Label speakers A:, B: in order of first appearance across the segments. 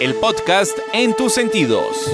A: el podcast en tus sentidos.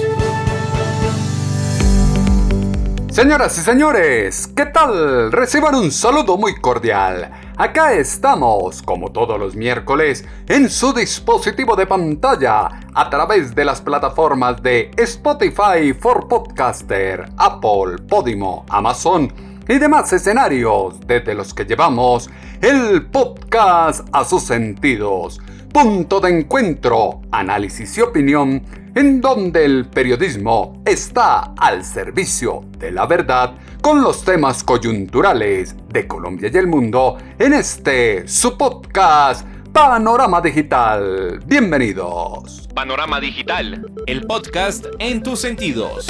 B: Señoras y señores, ¿qué tal? Reciban un saludo muy cordial. Acá estamos, como todos los miércoles, en su dispositivo de pantalla, a través de las plataformas de Spotify for Podcaster, Apple, Podimo, Amazon y demás escenarios desde los que llevamos el podcast a sus sentidos. Punto de encuentro, análisis y opinión en donde el periodismo está al servicio de la verdad con los temas coyunturales de Colombia y el mundo en este su podcast Panorama Digital. Bienvenidos.
A: Panorama Digital, el podcast en tus sentidos.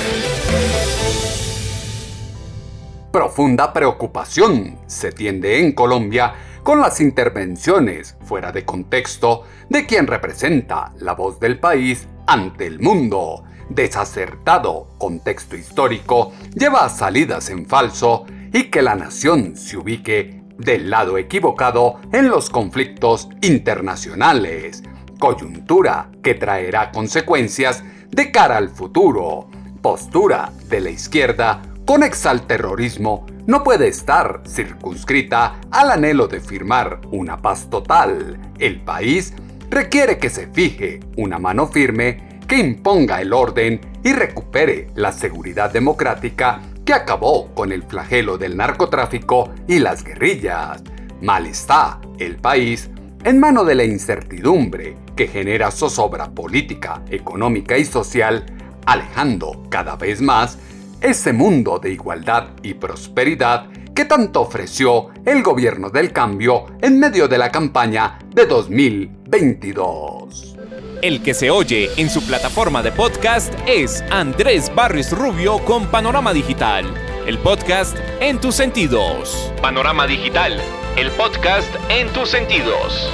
B: Profunda preocupación se tiende en Colombia con las intervenciones fuera de contexto de quien representa la voz del país ante el mundo. Desacertado contexto histórico lleva a salidas en falso y que la nación se ubique del lado equivocado en los conflictos internacionales. Coyuntura que traerá consecuencias de cara al futuro. Postura de la izquierda con exalterrorismo no puede estar circunscrita al anhelo de firmar una paz total. El país requiere que se fije una mano firme que imponga el orden y recupere la seguridad democrática que acabó con el flagelo del narcotráfico y las guerrillas. Mal está el país en mano de la incertidumbre que genera zozobra política, económica y social, alejando cada vez más ese mundo de igualdad y prosperidad que tanto ofreció el gobierno del cambio en medio de la campaña de 2022.
A: El que se oye en su plataforma de podcast es Andrés Barris Rubio con Panorama Digital, el podcast en tus sentidos. Panorama Digital, el podcast en tus sentidos.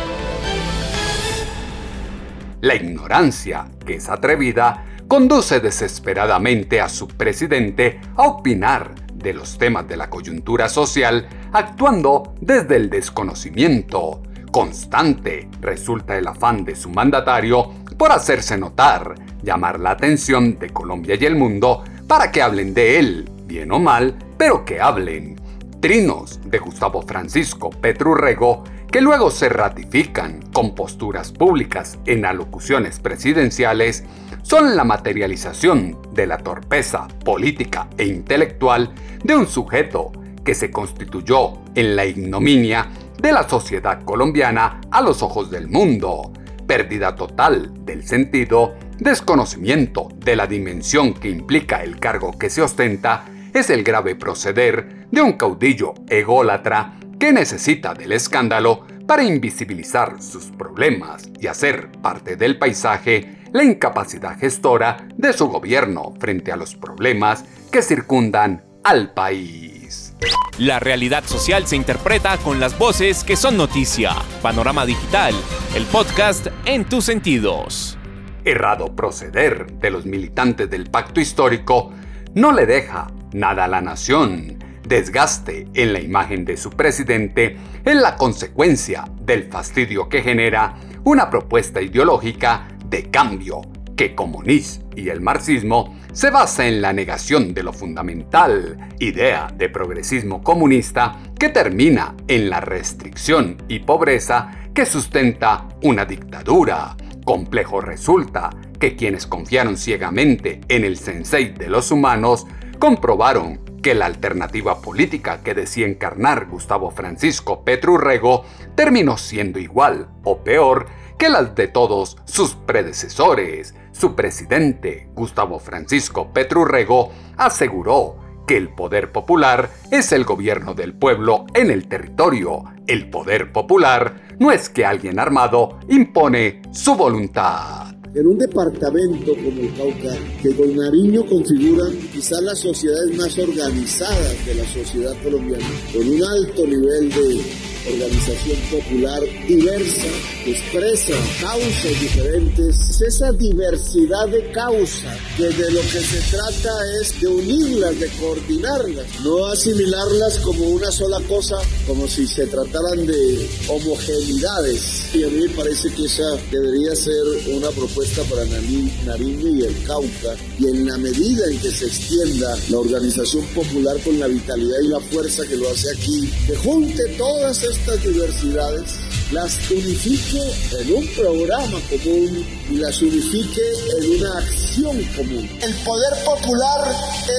B: La ignorancia, que es atrevida, conduce desesperadamente a su presidente a opinar de los temas de la coyuntura social actuando desde el desconocimiento. Constante resulta el afán de su mandatario por hacerse notar, llamar la atención de Colombia y el mundo para que hablen de él, bien o mal, pero que hablen. Trinos de Gustavo Francisco Petrurrego que luego se ratifican con posturas públicas en alocuciones presidenciales, son la materialización de la torpeza política e intelectual de un sujeto que se constituyó en la ignominia de la sociedad colombiana a los ojos del mundo, pérdida total del sentido, desconocimiento de la dimensión que implica el cargo que se ostenta, es el grave proceder de un caudillo ególatra que necesita del escándalo para invisibilizar sus problemas y hacer parte del paisaje la incapacidad gestora de su gobierno frente a los problemas que circundan al país.
A: La realidad social se interpreta con las voces que son noticia. Panorama Digital, el podcast en tus sentidos.
B: Errado proceder de los militantes del pacto histórico no le deja nada a la nación desgaste en la imagen de su presidente es la consecuencia del fastidio que genera una propuesta ideológica de cambio que como Nis y el marxismo se basa en la negación de lo fundamental, idea de progresismo comunista que termina en la restricción y pobreza que sustenta una dictadura. Complejo resulta que quienes confiaron ciegamente en el sensei de los humanos comprobaron que la alternativa política que decía encarnar Gustavo Francisco Petrurrego terminó siendo igual o peor que las de todos sus predecesores. Su presidente, Gustavo Francisco Petrurrego, aseguró que el poder popular es el gobierno del pueblo en el territorio. El poder popular no es que alguien armado impone su voluntad.
C: En un departamento como el Cauca, que con Nariño configura quizás las sociedades más organizadas de la sociedad colombiana, con un alto nivel de organización popular diversa que expresa causas diferentes. esa diversidad de causas que de lo que se trata es de unirlas, de coordinarlas, no asimilarlas como una sola cosa, como si se trataran de homogeneidades. Y a mí me parece que esa debería ser una propuesta para Nariño y el Cauca. Y en la medida en que se extienda la organización popular con la vitalidad y la fuerza que lo hace aquí, que junte todas estas diversidades, las unifique en un programa común y las unifique en una acción común. El poder popular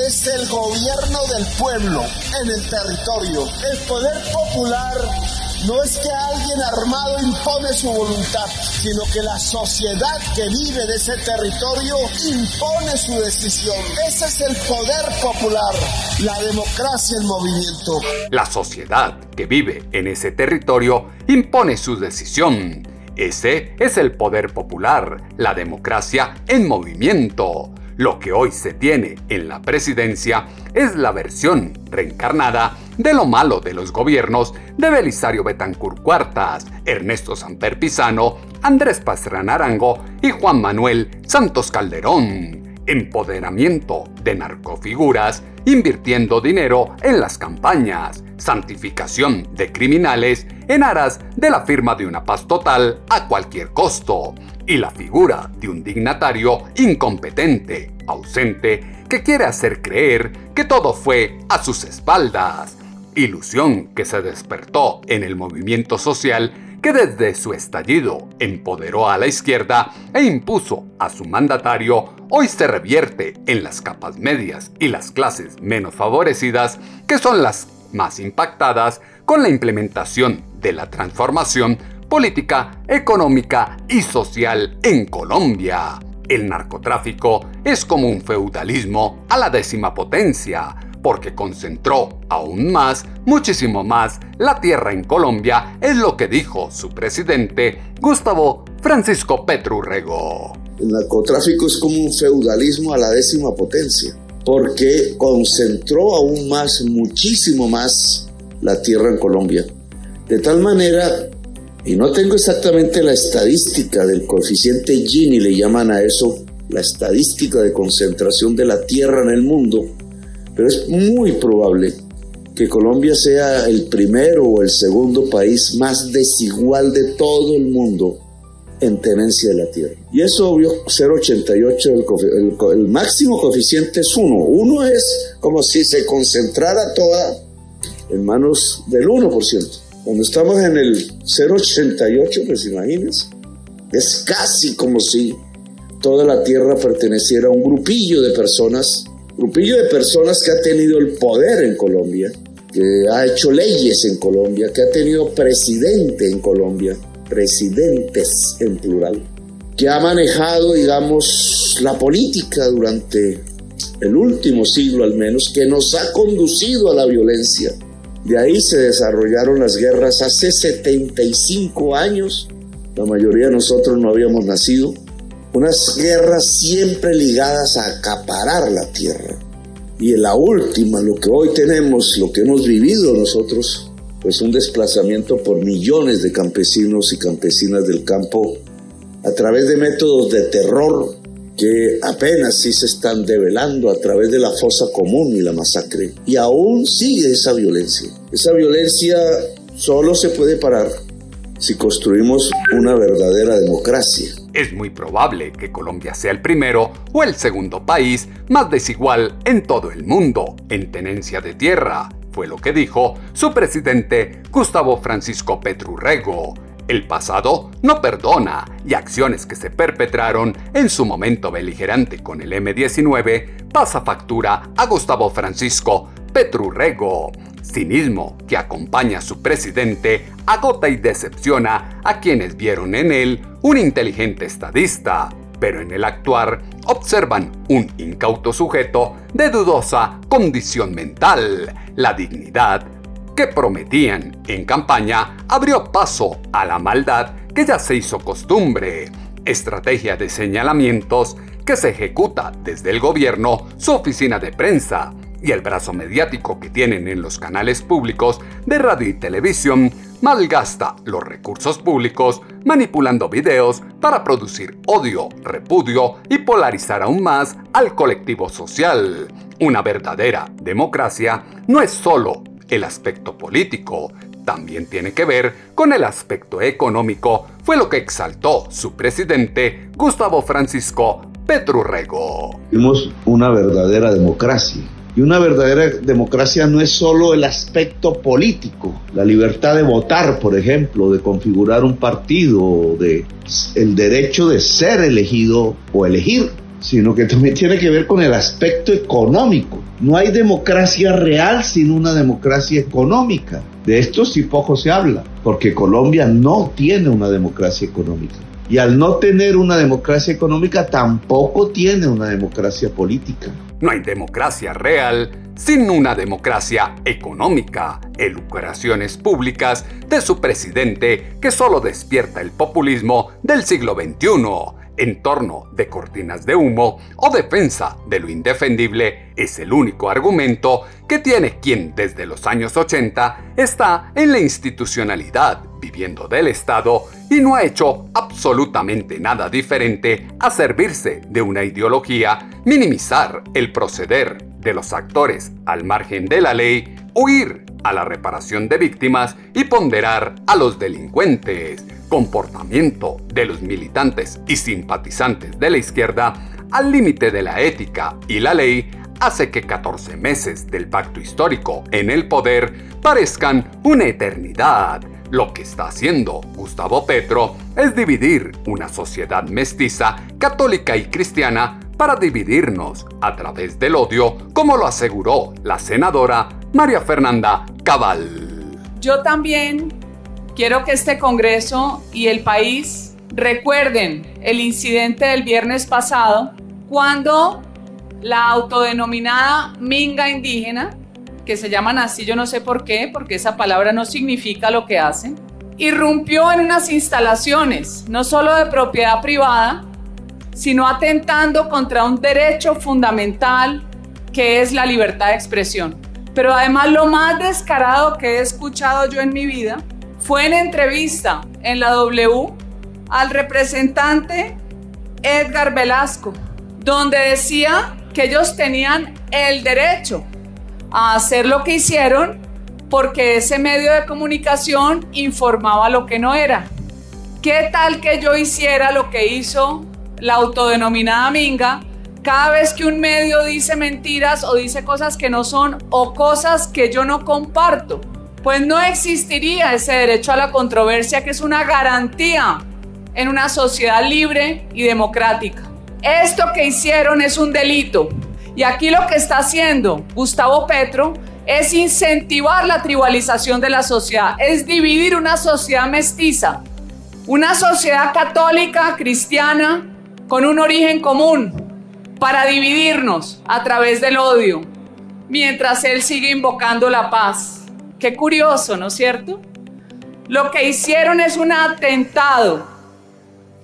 C: es el gobierno del pueblo en el territorio. El poder popular no es que alguien armado impone su voluntad, sino que la sociedad que vive de ese territorio impone su decisión. Ese es el poder popular, la democracia en movimiento.
B: La sociedad que vive en ese territorio impone su decisión. Ese es el poder popular, la democracia en movimiento. Lo que hoy se tiene en la presidencia es la versión reencarnada de lo malo de los gobiernos de Belisario Betancur Cuartas, Ernesto Samper Pizano, Andrés Pastrana Arango y Juan Manuel Santos Calderón. Empoderamiento de narcofiguras invirtiendo dinero en las campañas, santificación de criminales en aras de la firma de una paz total a cualquier costo, y la figura de un dignatario incompetente, ausente, que quiere hacer creer que todo fue a sus espaldas. Ilusión que se despertó en el movimiento social que desde su estallido empoderó a la izquierda e impuso a su mandatario, hoy se revierte en las capas medias y las clases menos favorecidas, que son las más impactadas con la implementación de la transformación política, económica y social en Colombia. El narcotráfico es como un feudalismo a la décima potencia, porque concentró aún más, muchísimo más, la tierra en Colombia, es lo que dijo su presidente Gustavo Francisco Petrurrego.
C: El narcotráfico es como un feudalismo a la décima potencia, porque concentró aún más, muchísimo más, la tierra en Colombia. De tal manera, y no tengo exactamente la estadística del coeficiente Gini, le llaman a eso la estadística de concentración de la tierra en el mundo, pero es muy probable que Colombia sea el primero o el segundo país más desigual de todo el mundo en tenencia de la tierra. Y es obvio, 0,88, el, el, máximo coeficiente es 1. 1 es como si se concentrara toda en manos del 1%. Cuando estamos en el 0,88, pues imagínense, es casi como si toda la tierra perteneciera a un grupillo de personas grupillo de personas que ha tenido el poder en Colombia, que ha hecho leyes en Colombia, que ha tenido presidente en Colombia, presidentes en plural, que ha manejado, digamos, la política durante el último siglo al menos, que nos ha conducido a la violencia. De ahí se desarrollaron las guerras hace 75 años. La mayoría de nosotros no habíamos nacido unas guerras siempre ligadas a acaparar la tierra. Y en la última, lo que hoy tenemos, lo que hemos vivido nosotros, pues un desplazamiento por millones de campesinos y campesinas del campo a través de métodos de terror que apenas sí se están develando a través de la fosa común y la masacre. Y aún sigue esa violencia. Esa violencia solo se puede parar si construimos una verdadera democracia.
B: Es muy probable que Colombia sea el primero o el segundo país más desigual en todo el mundo en tenencia de tierra, fue lo que dijo su presidente Gustavo Francisco Petrurrego. El pasado no perdona y acciones que se perpetraron en su momento beligerante con el M-19 pasa factura a Gustavo Francisco Petrurrego cinismo que acompaña a su presidente agota y decepciona a quienes vieron en él un inteligente estadista, pero en el actuar observan un incauto sujeto de dudosa condición mental. La dignidad que prometían en campaña abrió paso a la maldad que ya se hizo costumbre. estrategia de señalamientos que se ejecuta desde el gobierno, su oficina de prensa y el brazo mediático que tienen en los canales públicos de radio y televisión, malgasta los recursos públicos manipulando videos para producir odio, repudio y polarizar aún más al colectivo social. Una verdadera democracia no es solo el aspecto político, también tiene que ver con el aspecto económico, fue lo que exaltó su presidente Gustavo Francisco Petrurrego.
C: Vimos una verdadera democracia. Y una verdadera democracia no es solo el aspecto político, la libertad de votar, por ejemplo, de configurar un partido, de el derecho de ser elegido o elegir sino que también tiene que ver con el aspecto económico. No hay democracia real sin una democracia económica. De esto sí poco se habla, porque Colombia no tiene una democracia económica. Y al no tener una democracia económica, tampoco tiene una democracia política.
B: No hay democracia real sin una democracia económica, elucuraciones públicas de su presidente que solo despierta el populismo del siglo XXI en torno de cortinas de humo o defensa de lo indefendible es el único argumento que tiene quien desde los años 80 está en la institucionalidad viviendo del Estado y no ha hecho absolutamente nada diferente a servirse de una ideología, minimizar el proceder de los actores al margen de la ley, huir a la reparación de víctimas y ponderar a los delincuentes comportamiento de los militantes y simpatizantes de la izquierda al límite de la ética y la ley hace que 14 meses del pacto histórico en el poder parezcan una eternidad. Lo que está haciendo Gustavo Petro es dividir una sociedad mestiza, católica y cristiana para dividirnos a través del odio, como lo aseguró la senadora María Fernanda Cabal.
D: Yo también Quiero que este Congreso y el país recuerden el incidente del viernes pasado cuando la autodenominada minga indígena, que se llaman así yo no sé por qué, porque esa palabra no significa lo que hacen, irrumpió en unas instalaciones, no solo de propiedad privada, sino atentando contra un derecho fundamental que es la libertad de expresión. Pero además lo más descarado que he escuchado yo en mi vida fue en entrevista en la W al representante Edgar Velasco, donde decía que ellos tenían el derecho a hacer lo que hicieron porque ese medio de comunicación informaba lo que no era. ¿Qué tal que yo hiciera lo que hizo la autodenominada Minga cada vez que un medio dice mentiras o dice cosas que no son o cosas que yo no comparto? pues no existiría ese derecho a la controversia que es una garantía en una sociedad libre y democrática. Esto que hicieron es un delito y aquí lo que está haciendo Gustavo Petro es incentivar la tribalización de la sociedad, es dividir una sociedad mestiza, una sociedad católica, cristiana, con un origen común, para dividirnos a través del odio, mientras él sigue invocando la paz. Qué curioso, ¿no es cierto? Lo que hicieron es un atentado,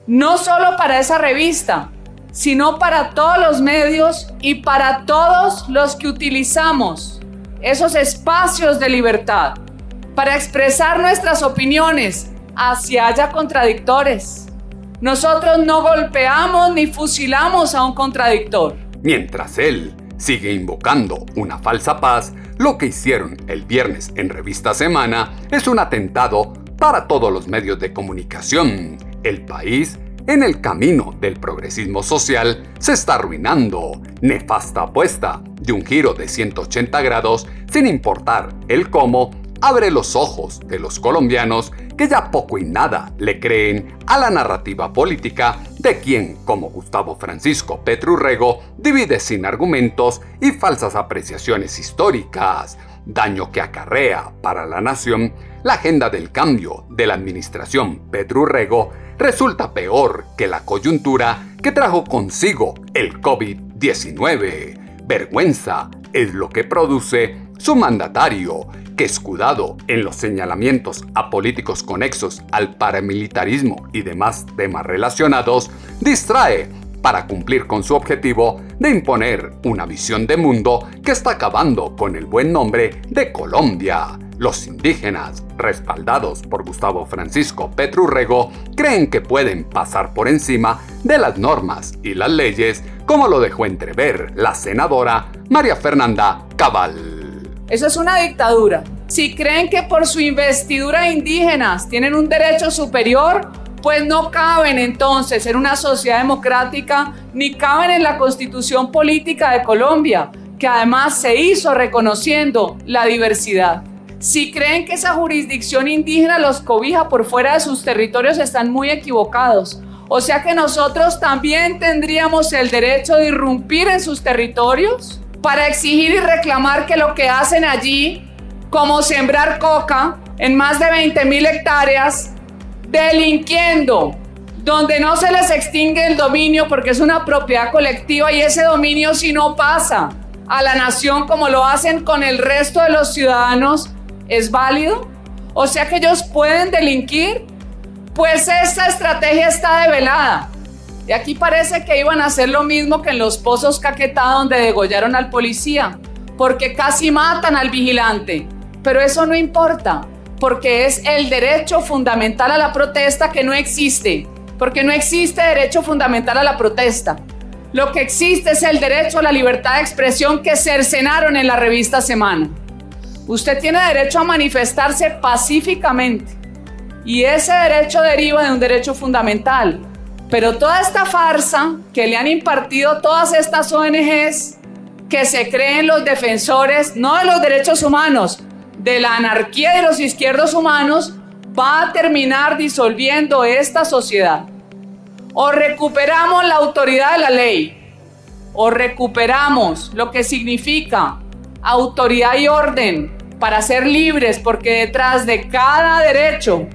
D: no solo para esa revista, sino para todos los medios y para todos los que utilizamos esos espacios de libertad para expresar nuestras opiniones, hacia haya contradictores. Nosotros no golpeamos ni fusilamos a un contradictor.
B: Mientras él sigue invocando una falsa paz, lo que hicieron el viernes en Revista Semana es un atentado para todos los medios de comunicación. El país, en el camino del progresismo social, se está arruinando. Nefasta apuesta de un giro de 180 grados, sin importar el cómo, abre los ojos de los colombianos que ya poco y nada le creen a la narrativa política de quien, como Gustavo Francisco Petrurrego, divide sin argumentos y falsas apreciaciones históricas, daño que acarrea para la nación la agenda del cambio de la administración Petrurrego resulta peor que la coyuntura que trajo consigo el COVID-19. Vergüenza es lo que produce su mandatario, que escudado en los señalamientos a políticos conexos al paramilitarismo y demás temas relacionados, distrae para cumplir con su objetivo de imponer una visión de mundo que está acabando con el buen nombre de Colombia. Los indígenas, respaldados por Gustavo Francisco Petrurrego, creen que pueden pasar por encima de las normas y las leyes, como lo dejó entrever la senadora María Fernanda Cabal.
D: Eso es una dictadura. Si creen que por su investidura indígenas tienen un derecho superior, pues no caben entonces en una sociedad democrática ni caben en la constitución política de Colombia, que además se hizo reconociendo la diversidad. Si creen que esa jurisdicción indígena los cobija por fuera de sus territorios, están muy equivocados. O sea que nosotros también tendríamos el derecho de irrumpir en sus territorios para exigir y reclamar que lo que hacen allí, como sembrar coca en más de 20 mil hectáreas, delinquiendo, donde no se les extingue el dominio porque es una propiedad colectiva y ese dominio si no pasa a la nación como lo hacen con el resto de los ciudadanos, ¿es válido? O sea que ellos pueden delinquir. Pues esta estrategia está develada. Y aquí parece que iban a hacer lo mismo que en los pozos Caquetá donde degollaron al policía, porque casi matan al vigilante. Pero eso no importa, porque es el derecho fundamental a la protesta que no existe, porque no existe derecho fundamental a la protesta. Lo que existe es el derecho a la libertad de expresión que cercenaron en la revista Semana. Usted tiene derecho a manifestarse pacíficamente y ese derecho deriva de un derecho fundamental. Pero toda esta farsa que le han impartido todas estas ONGs que se creen los defensores no de los derechos humanos, de la anarquía de los izquierdos humanos va a terminar disolviendo esta sociedad. O recuperamos la autoridad de la ley, o recuperamos lo que significa autoridad y orden para ser libres, porque detrás de cada derecho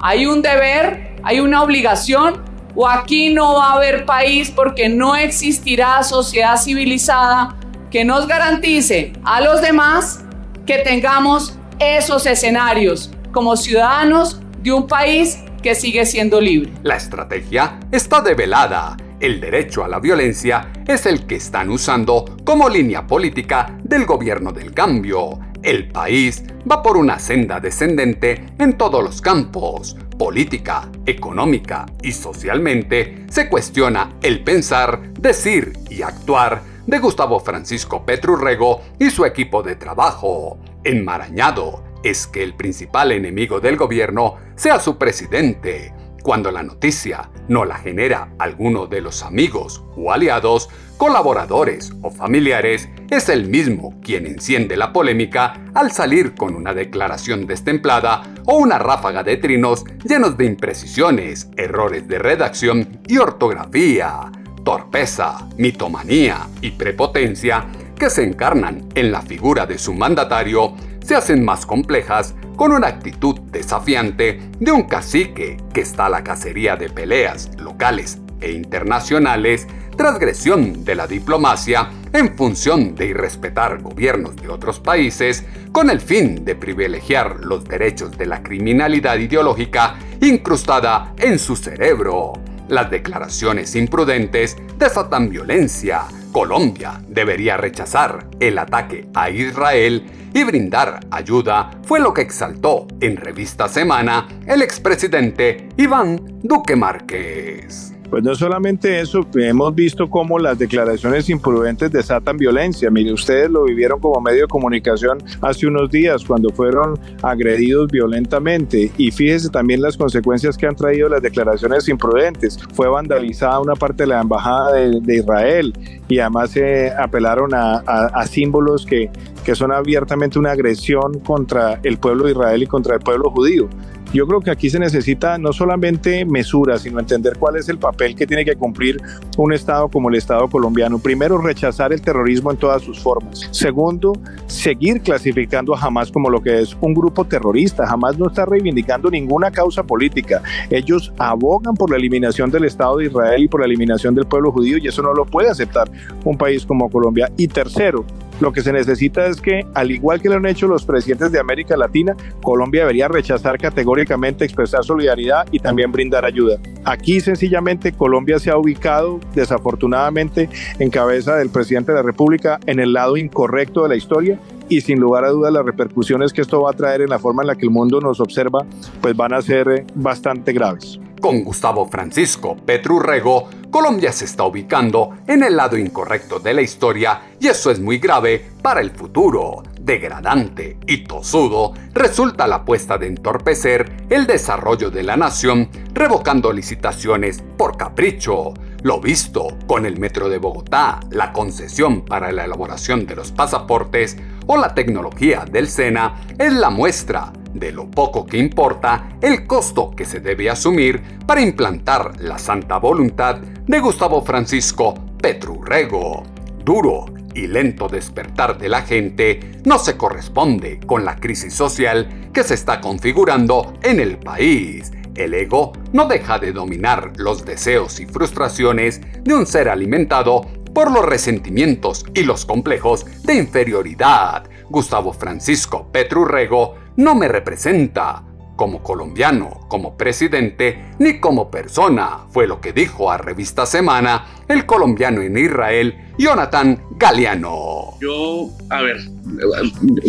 D: hay un deber, hay una obligación, o aquí no va a haber país porque no existirá sociedad civilizada que nos garantice a los demás que tengamos esos escenarios como ciudadanos de un país que sigue siendo libre.
B: La estrategia está develada. El derecho a la violencia es el que están usando como línea política del gobierno del cambio. El país va por una senda descendente en todos los campos. Política, económica y socialmente se cuestiona el pensar, decir y actuar de Gustavo Francisco Petrurrego y su equipo de trabajo. Enmarañado es que el principal enemigo del gobierno sea su presidente. Cuando la noticia no la genera alguno de los amigos o aliados, colaboradores o familiares, es el mismo quien enciende la polémica al salir con una declaración destemplada o una ráfaga de trinos llenos de imprecisiones, errores de redacción y ortografía torpeza, mitomanía y prepotencia que se encarnan en la figura de su mandatario se hacen más complejas con una actitud desafiante de un cacique que está a la cacería de peleas locales e internacionales, transgresión de la diplomacia en función de irrespetar gobiernos de otros países con el fin de privilegiar los derechos de la criminalidad ideológica incrustada en su cerebro. Las declaraciones imprudentes desatan violencia. Colombia debería rechazar el ataque a Israel y brindar ayuda, fue lo que exaltó en Revista Semana el expresidente Iván Duque Márquez.
E: Pues no solamente eso, hemos visto cómo las declaraciones imprudentes desatan violencia. Mire, ustedes lo vivieron como medio de comunicación hace unos días cuando fueron agredidos violentamente. Y fíjese también las consecuencias que han traído las declaraciones imprudentes. Fue vandalizada una parte de la embajada de, Israel y además se apelaron a, símbolos que, que son abiertamente una agresión contra el pueblo de Israel y contra el pueblo judío. Yo creo que aquí se necesita no solamente mesura, sino entender cuál es el papel que tiene que cumplir un Estado como el Estado colombiano. Primero, rechazar el terrorismo en todas sus formas. Segundo, seguir clasificando a Hamas como lo que es un grupo terrorista. Hamas no está reivindicando ninguna causa política. Ellos abogan por la eliminación del Estado de Israel y por la eliminación del pueblo judío y eso no lo puede aceptar un país como Colombia. Y tercero, Lo que se necesita es que, al igual que lo han hecho los presidentes de América Latina, Colombia debería rechazar categóricamente expresar solidaridad y también brindar ayuda. Aquí sencillamente Colombia se ha ubicado desafortunadamente en cabeza del presidente de la República en el lado incorrecto de la historia y sin lugar a dudas las repercusiones que esto va a traer en la forma en la que el mundo nos observa pues van a ser eh, bastante graves.
B: Con Gustavo Francisco Petrurrego, Colombia se está ubicando en el lado incorrecto de la historia y eso es muy grave para el futuro. Degradante y tosudo resulta la apuesta de entorpecer el desarrollo de la nación revocando licitaciones por capricho. Lo visto con el Metro de Bogotá, la concesión para la elaboración de los pasaportes o la tecnología del SENA es la muestra de lo poco que importa el costo que se debe asumir para implantar la santa voluntad de Gustavo Francisco Petrurrego. Duro y lento despertar de la gente no se corresponde con la crisis social que se está configurando en el país. El ego no deja de dominar los deseos y frustraciones de un ser alimentado por los resentimientos y los complejos de inferioridad. Gustavo Francisco Petrurrego no me representa como colombiano, como presidente, ni como persona, fue lo que dijo a Revista Semana el colombiano en Israel, Jonathan Galeano.
F: Yo, a ver,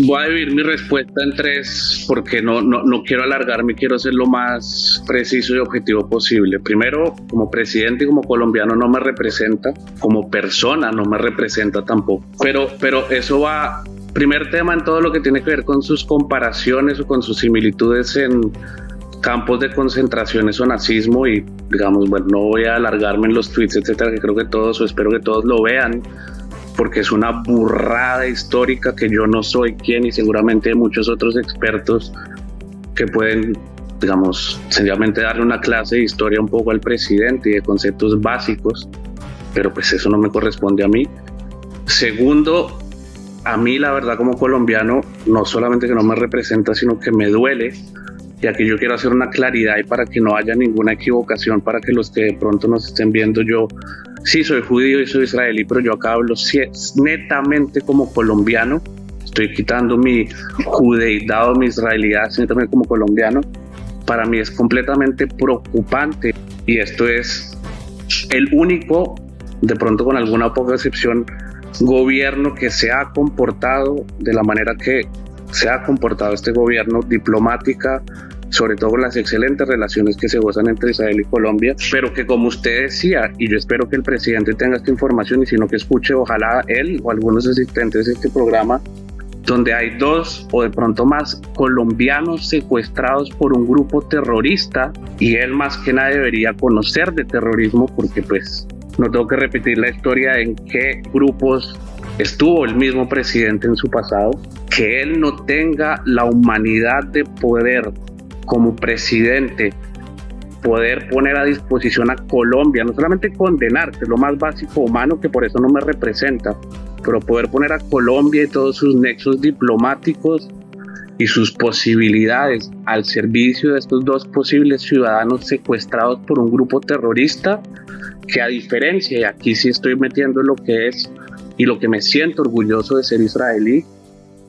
F: voy a dividir mi respuesta en tres porque no, no, no quiero alargarme, quiero ser lo más preciso y objetivo posible. Primero, como presidente y como colombiano no me representa, como persona no me representa tampoco, pero, pero eso va primer tema en todo lo que tiene que ver con sus comparaciones o con sus similitudes en campos de concentraciones o nazismo y digamos, bueno, no voy a alargarme en los tweets, etcétera, que creo que todos o espero que todos lo vean porque es una burrada histórica que yo no soy quien y seguramente muchos otros expertos que pueden, digamos, sencillamente darle una clase de historia un poco al presidente y de conceptos básicos, pero pues eso no me corresponde a mí. Segundo, a mí la verdad como colombiano no solamente que no me representa, sino que me duele, ya que yo quiero hacer una claridad y para que no haya ninguna equivocación, para que los que de pronto nos estén viendo, yo sí soy judío y soy israelí, pero yo acá hablo netamente como colombiano, estoy quitando mi judeidad o mi israelidad, netamente como colombiano, para mí es completamente preocupante y esto es el único, de pronto con alguna poca excepción, gobierno que se ha comportado de la manera que se ha comportado este gobierno diplomática, sobre todo las excelentes relaciones que se gozan entre Israel y Colombia, pero que como usted decía, y yo espero que el presidente tenga esta información y si no que escuche, ojalá él o algunos asistentes de este programa, donde hay dos o de pronto más colombianos secuestrados por un grupo terrorista y él más que nada debería conocer de terrorismo porque pues no tengo que repetir la historia en qué grupos estuvo el mismo presidente en su pasado, que él no tenga la humanidad de poder como presidente poder poner a disposición a Colombia, no solamente condenar, que es lo más básico humano, que por eso no me representa, pero poder poner a Colombia y todos sus nexos diplomáticos y sus posibilidades al servicio de estos dos posibles ciudadanos secuestrados por un grupo terrorista, que a diferencia, y aquí sí estoy metiendo lo que es y lo que me siento orgulloso de ser israelí,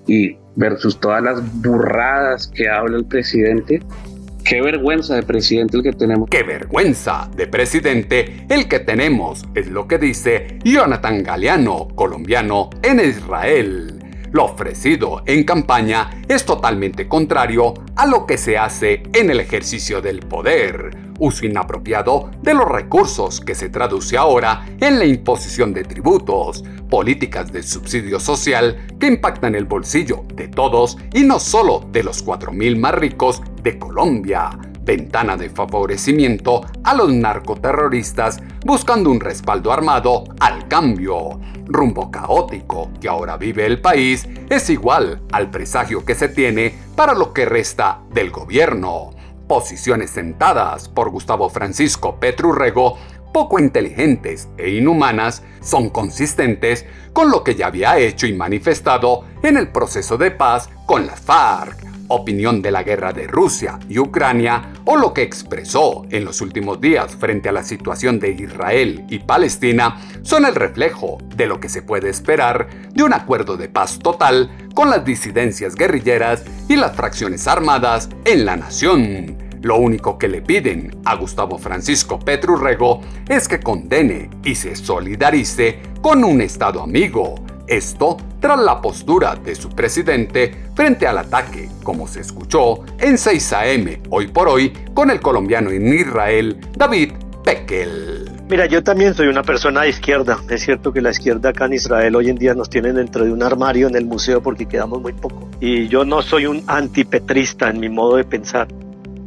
F: y versus todas las burradas que habla el presidente, Qué vergüenza de presidente el que tenemos.
B: Qué vergüenza de presidente el que tenemos, es lo que dice Jonathan Galeano, colombiano en Israel. Lo ofrecido en campaña es totalmente contrario a lo que se hace en el ejercicio del poder, uso inapropiado de los recursos que se traduce ahora en la imposición de tributos, políticas de subsidio social que impactan el bolsillo de todos y no solo de los 4.000 más ricos de Colombia ventana de favorecimiento a los narcoterroristas buscando un respaldo armado al cambio. Rumbo caótico que ahora vive el país es igual al presagio que se tiene para lo que resta del gobierno. Posiciones sentadas por Gustavo Francisco Petrurrego poco inteligentes e inhumanas son consistentes con lo que ya había hecho y manifestado en el proceso de paz con las FARC opinión de la guerra de Rusia y Ucrania o lo que expresó en los últimos días frente a la situación de Israel y Palestina son el reflejo de lo que se puede esperar de un acuerdo de paz total con las disidencias guerrilleras y las fracciones armadas en la nación. Lo único que le piden a Gustavo Francisco Petrurrego es que condene y se solidarice con un Estado amigo. Esto tras la postura de su presidente frente al ataque, como se escuchó en 6 AM hoy por hoy con el colombiano en Israel, David Pekel.
G: Mira, yo también soy una persona de izquierda. Es cierto que la izquierda acá en Israel hoy en día nos tienen dentro de un armario en el museo porque quedamos muy poco. Y yo no soy un antipetrista en mi modo de pensar.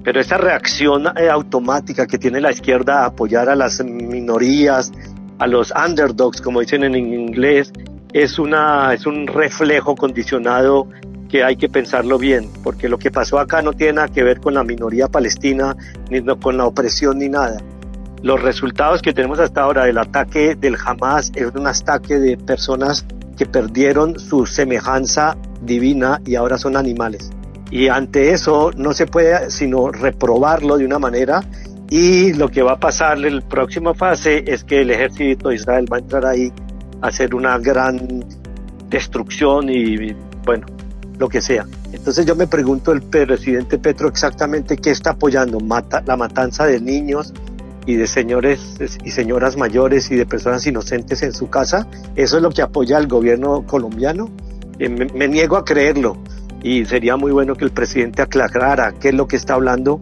G: Pero esa reacción eh, automática que tiene la izquierda a apoyar a las minorías, a los underdogs, como dicen en inglés, es, una, es un reflejo condicionado que hay que pensarlo bien, porque lo que pasó acá no tiene nada que ver con la minoría palestina, ni con la opresión, ni nada. Los resultados que tenemos hasta ahora del ataque del Hamas es un ataque de personas que perdieron su semejanza divina y ahora son animales. Y ante eso no se puede sino reprobarlo de una manera y lo que va a pasar en la próxima fase es que el ejército de Israel va a entrar ahí hacer una gran destrucción y bueno, lo que sea. Entonces yo me pregunto el presidente Petro exactamente qué está apoyando, Mata, la matanza de niños y de señores y señoras mayores y de personas inocentes en su casa. Eso es lo que apoya el gobierno colombiano. Eh, me niego a creerlo y sería muy bueno que el presidente aclarara qué es lo que está hablando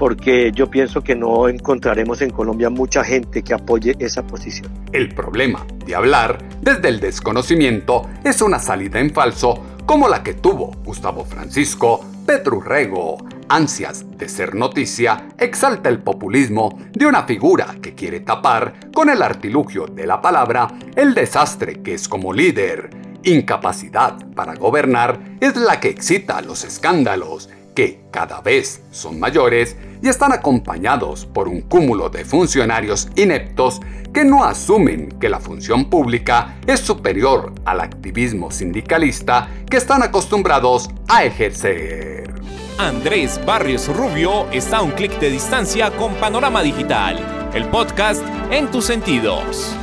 G: porque yo pienso que no encontraremos en Colombia mucha gente que apoye esa posición.
B: El problema de hablar desde el desconocimiento es una salida en falso como la que tuvo Gustavo Francisco Petrurrego. Ansias de ser noticia, exalta el populismo de una figura que quiere tapar con el artilugio de la palabra el desastre que es como líder incapacidad para gobernar es la que excita los escándalos, que cada vez son mayores y están acompañados por un cúmulo de funcionarios ineptos que no asumen que la función pública es superior al activismo sindicalista que están acostumbrados a ejercer.
A: Andrés Barrios Rubio está a un clic de distancia con Panorama Digital, el podcast en tus sentidos.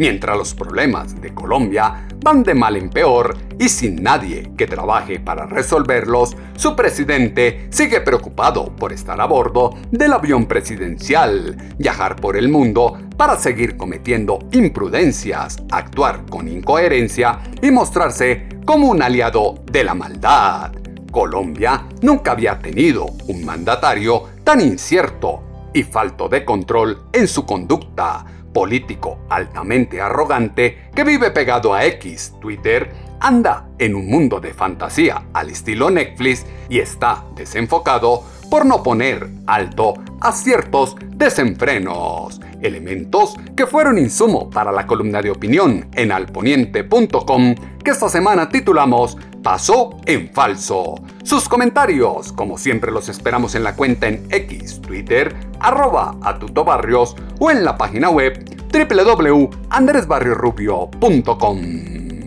B: Mientras los problemas de Colombia van de mal en peor y sin nadie que trabaje para resolverlos, su presidente sigue preocupado por estar a bordo del avión presidencial, viajar por el mundo para seguir cometiendo imprudencias, actuar con incoherencia y mostrarse como un aliado de la maldad. Colombia nunca había tenido un mandatario tan incierto y falto de control en su conducta político altamente arrogante que vive pegado a X, Twitter, anda en un mundo de fantasía al estilo Netflix y está desenfocado por no poner alto a ciertos desenfrenos, elementos que fueron insumo para la columna de opinión en alponiente.com que esta semana titulamos Pasó en falso. Sus comentarios, como siempre los esperamos en la cuenta en X, Twitter, arroba atutobarrios o en la página web www.andresbarriorubio.com.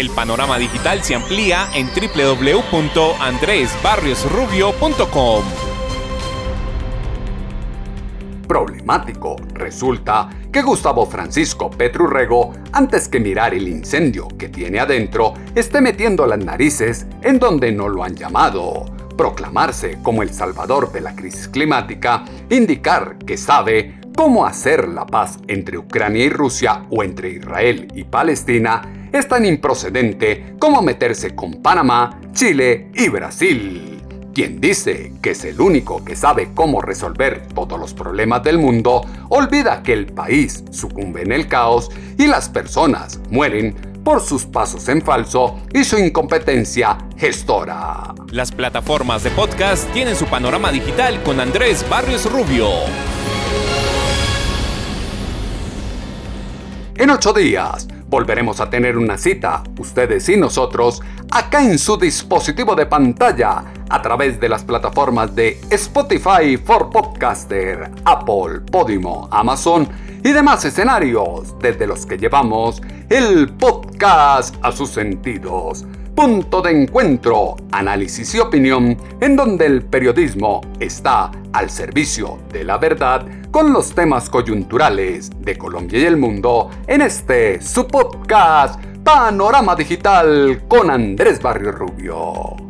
A: El panorama digital se amplía en www.andresbarriosrubio.com.
B: Problemático resulta que Gustavo Francisco Petrurrego, antes que mirar el incendio que tiene adentro, esté metiendo las narices en donde no lo han llamado. Proclamarse como el salvador de la crisis climática, indicar que sabe cómo hacer la paz entre Ucrania y Rusia o entre Israel y Palestina, es tan improcedente como meterse con Panamá, Chile y Brasil. Quien dice que es el único que sabe cómo resolver todos los problemas del mundo, olvida que el país sucumbe en el caos y las personas mueren por sus pasos en falso y su incompetencia gestora.
A: Las plataformas de podcast tienen su panorama digital con Andrés Barrios Rubio.
B: En ocho días volveremos a tener una cita, ustedes y nosotros, acá en su dispositivo de pantalla, a través de las plataformas de Spotify for Podcaster, Apple, Podimo, Amazon y demás escenarios desde los que llevamos el podcast a sus sentidos. punto de encuentro, análisis y opinión, en donde el periodismo está al servicio de la verdad con los temas coyunturales de Colombia y el mundo en este su podcast Panorama Digital con Andrés Barrio Rubio.